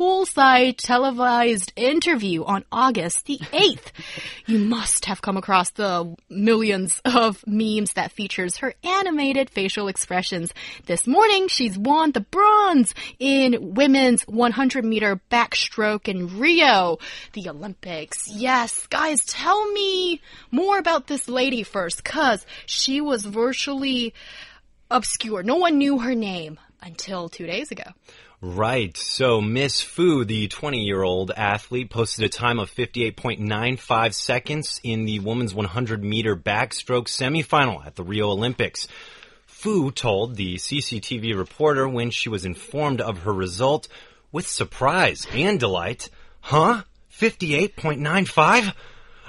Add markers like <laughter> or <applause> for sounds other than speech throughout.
poolside televised interview on August the <laughs> 8th. you must have come across the millions of memes that features her animated facial expressions. This morning, she's won the bronze in women's 100 meter backstroke in Rio, the Olympics. Yes, guys, tell me more about this lady first, cause she was virtually obscure. No one knew her name until two days ago. Right. So Miss Fu, the 20 year old athlete, posted a time of 58.95 seconds in the women's 100 meter backstroke semifinal at the Rio Olympics. Fu told the CCTV reporter when she was informed of her result with surprise and delight, Huh? 58.95?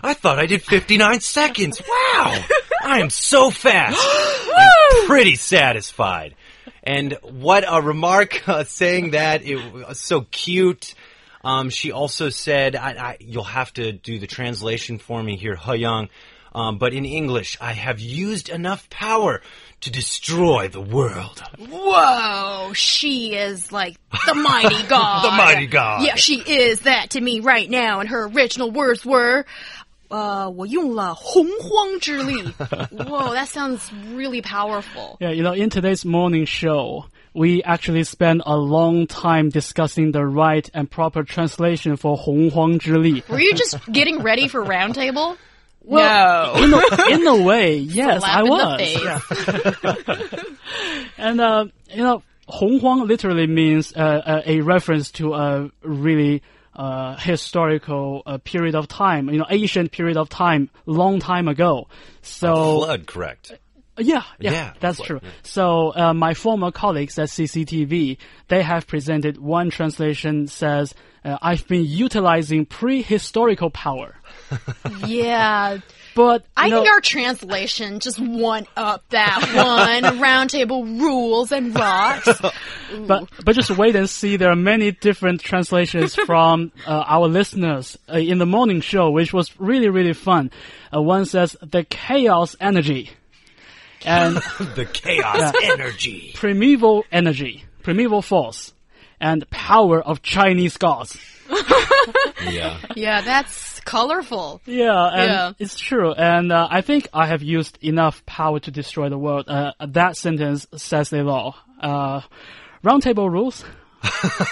I thought I did 59 seconds. Wow! <laughs> I am so fast. <gasps> I'm pretty satisfied. And what a remark <laughs> uh, saying that. It was so cute. Um, she also said, I, I, you'll have to do the translation for me here, He Young. Um, but in English, I have used enough power to destroy the world. Whoa, she is like the mighty god. <laughs> the mighty god. Yeah, she is that to me right now. And her original words were, 呃，我用了洪荒之力. <laughs> Whoa, that sounds really powerful. Yeah, you know, in today's morning show, we actually spent a long time discussing the right and proper translation for 洪荒之力. Were you just getting ready for roundtable? Well, no. in a, in a way, <laughs> yes, I was. Yeah. <laughs> and uh, you know, 洪荒 literally means uh, a reference to a really uh, historical uh, period of time, you know, ancient period of time, long time ago. So a flood, correct? Yeah, yeah, yeah that's flood, true. Yeah. So uh, my former colleagues at CCTV, they have presented one translation says, uh, "I've been utilizing prehistorical power." <laughs> yeah. But I know, think our translation just won up that one <laughs> roundtable rules and rocks. <laughs> but but just wait and see. There are many different translations <laughs> from uh, our listeners uh, in the morning show, which was really really fun. Uh, one says the chaos energy, and the chaos yeah, energy, primeval energy, primeval force, and power of Chinese gods. Yeah. <laughs> Yeah, that's colorful. Yeah, and yeah. it's true. And uh, I think I have used enough power to destroy the world. Uh, that sentence says it all. Uh, roundtable rules. <laughs>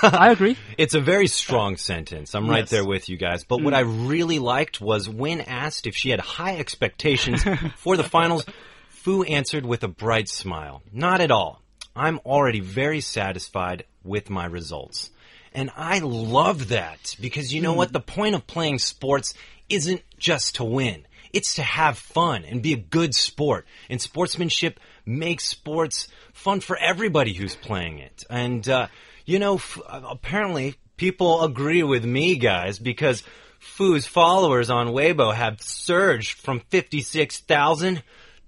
I agree. It's a very strong sentence. I'm right there with you guys. But mm. what I really liked was when asked if she had high expectations <laughs> for the finals, Fu answered with a bright smile. Not at all. I'm already very satisfied with my results. And I love that because you know mm. what? The point of playing sports isn't just to win. It's to have fun and be a good sport. And sportsmanship makes sports fun for everybody who's playing it. And, uh, you know, apparently people agree with me, guys, because Fu's followers on Weibo have surged from 56,000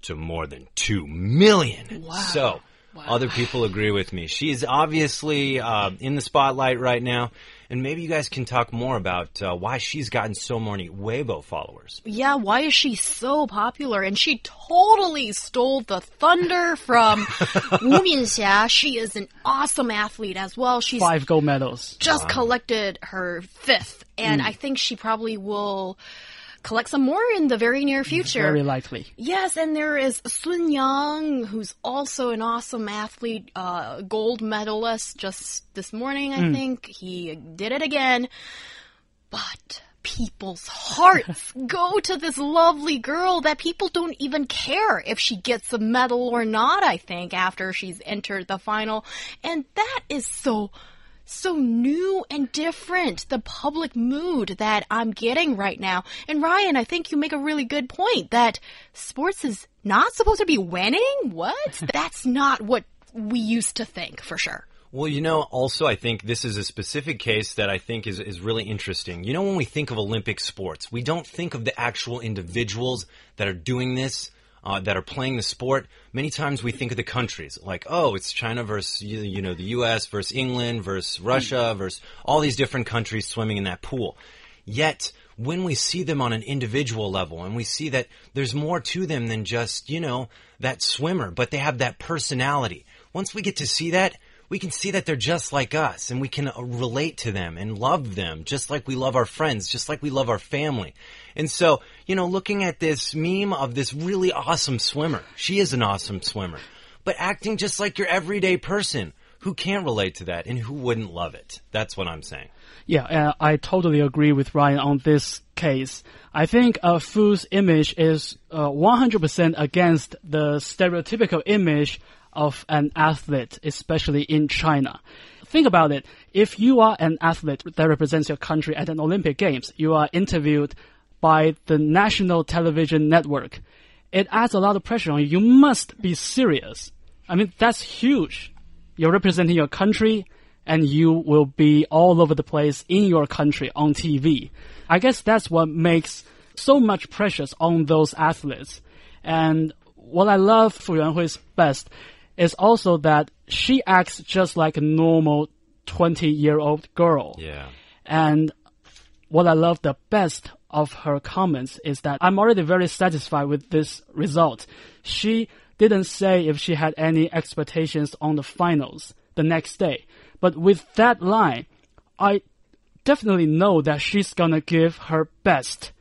to more than 2 million. Wow. So, Wow. Other people agree with me. She's obviously uh, in the spotlight right now. And maybe you guys can talk more about uh, why she's gotten so many Weibo followers. Yeah, why is she so popular? And she totally stole the thunder from <laughs> Wu Minxia. She is an awesome athlete as well. She's five gold medals. Just wow. collected her fifth, and mm. I think she probably will collect some more in the very near future. Very likely. Yes, and there is Sun Yang, who's also an awesome athlete, uh, gold medalist just this morning, I mm. think. He did it again. But people's hearts <laughs> go to this lovely girl that people don't even care if she gets a medal or not, I think, after she's entered the final. And that is so so new and different, the public mood that I'm getting right now. And Ryan, I think you make a really good point that sports is not supposed to be winning. What? <laughs> That's not what we used to think for sure. Well, you know, also I think this is a specific case that I think is, is really interesting. You know, when we think of Olympic sports, we don't think of the actual individuals that are doing this, uh, that are playing the sport. Many times we think of the countries, like, oh, it's China versus, you, you know, the U.S. versus England versus Russia versus all these different countries swimming in that pool. Yet, when we see them on an individual level and we see that there's more to them than just, you know, that swimmer, but they have that personality. Once we get to see that, we can see that they're just like us and we can uh, relate to them and love them just like we love our friends, just like we love our family. And so, you know, looking at this meme of this really awesome swimmer, she is an awesome swimmer, but acting just like your everyday person who can't relate to that and who wouldn't love it. That's what I'm saying. Yeah, uh, I totally agree with Ryan on this case. I think uh, Fu's image is uh, 100% against the stereotypical image of an athlete, especially in China. Think about it. If you are an athlete that represents your country at an Olympic Games, you are interviewed by the national television network. It adds a lot of pressure on you. You must be serious. I mean, that's huge. You're representing your country and you will be all over the place in your country on TV. I guess that's what makes so much pressure on those athletes. And what I love for Yuanhui's best is also that she acts just like a normal 20 year old girl. Yeah. And what I love the best of her comments is that I'm already very satisfied with this result. She didn't say if she had any expectations on the finals the next day. But with that line, I definitely know that she's gonna give her best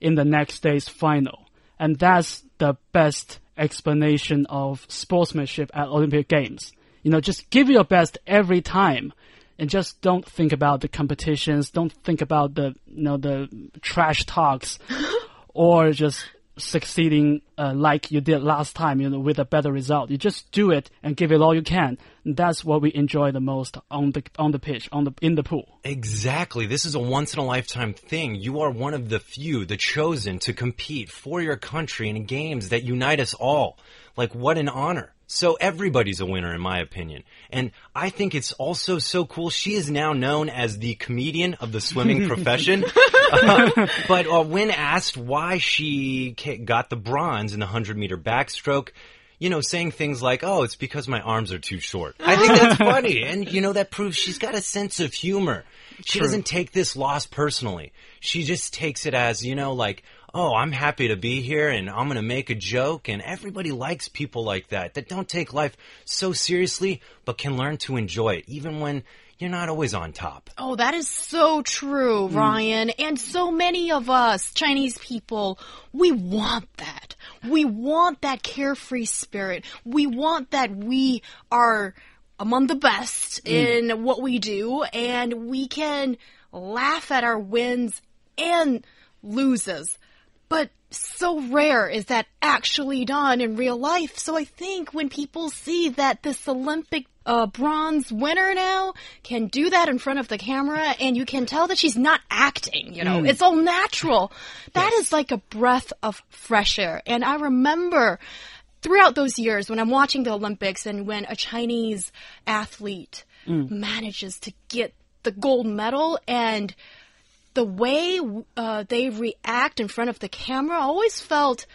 in the next day's final. And that's the best explanation of sportsmanship at Olympic Games. You know, just give your best every time and just don't think about the competitions, don't think about the, you know, the trash talks <laughs> or just succeeding uh, like you did last time, you know, with a better result. You just do it and give it all you can. And that's what we enjoy the most on the on the pitch, on the in the pool. Exactly. This is a once in a lifetime thing. You are one of the few, the chosen to compete for your country in games that unite us all. Like what an honor. So everybody's a winner in my opinion. And I think it's also so cool. She is now known as the comedian of the swimming <laughs> profession. <laughs> Uh, but uh, when asked why she got the bronze in the 100 meter backstroke, you know, saying things like, oh, it's because my arms are too short. I think that's <laughs> funny. And, you know, that proves she's got a sense of humor. She True. doesn't take this loss personally. She just takes it as, you know, like, oh, I'm happy to be here and I'm going to make a joke. And everybody likes people like that, that don't take life so seriously, but can learn to enjoy it, even when you're not always on top. Oh, that is so true, mm. Ryan. And so many of us, Chinese people, we want that. We want that carefree spirit. We want that we are among the best mm. in what we do and we can laugh at our wins and loses. But so rare is that actually done in real life. So I think when people see that this Olympic uh, bronze winner now can do that in front of the camera and you can tell that she's not acting, you know, it's all natural. <laughs> That is like a breath of fresh air. And I remember throughout those years when I'm watching the Olympics and when a Chinese athlete manages to get the gold medal and the way uh, they react in front of the camera I always felt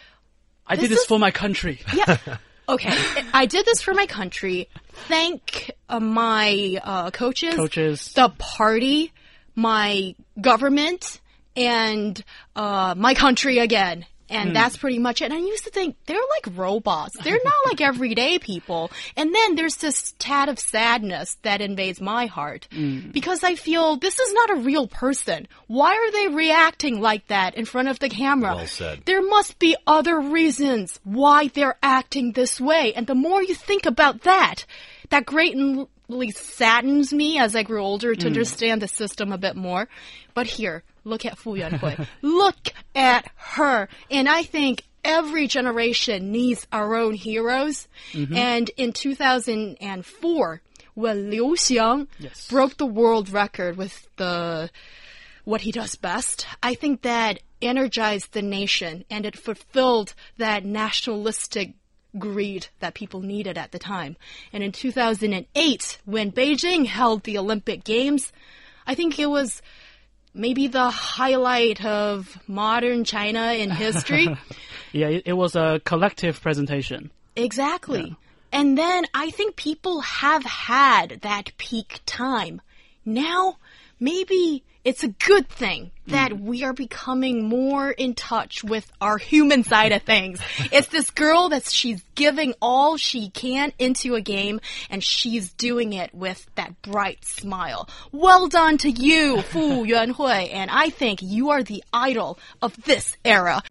I This did this is- for my country. yeah. <laughs> Okay, I did this for my country. Thank uh, my uh, coaches, Coaches. the party, my government, and uh, my country again. And hmm. that's pretty much it. And I used to think they're like robots. They're not like <laughs> everyday people. And then there's this tad of sadness that invades my heart hmm. because I feel this is not a real person. Why are they reacting like that in front of the camera? Well said. There must be other reasons why they're acting this way. And the more you think about that, that greatly saddens me as I grew older to hmm. understand the system a bit more. But here, look at Fu Yuanhui. <laughs> look at her. And I think every generation needs our own heroes. Mm-hmm. And in 2004, when Liu Xiang Yes. broke the world record with the what he does best. I think that energized the nation and it fulfilled that nationalistic greed that people needed at the time. And in 2008, when Beijing held the Olympic Games, I think it was maybe the highlight of modern China in history. <laughs> yeah, it, it, was a collective presentation. Exactly. Yeah. And then I think people have had that peak time. Now, maybe it's a good thing that mm. we are becoming more in touch with our human side of things. it's this girl that she's giving all she can into a game and she's doing it with that bright smile. Well done to you, Fu Yuanhui, and I think you are the idol of this era.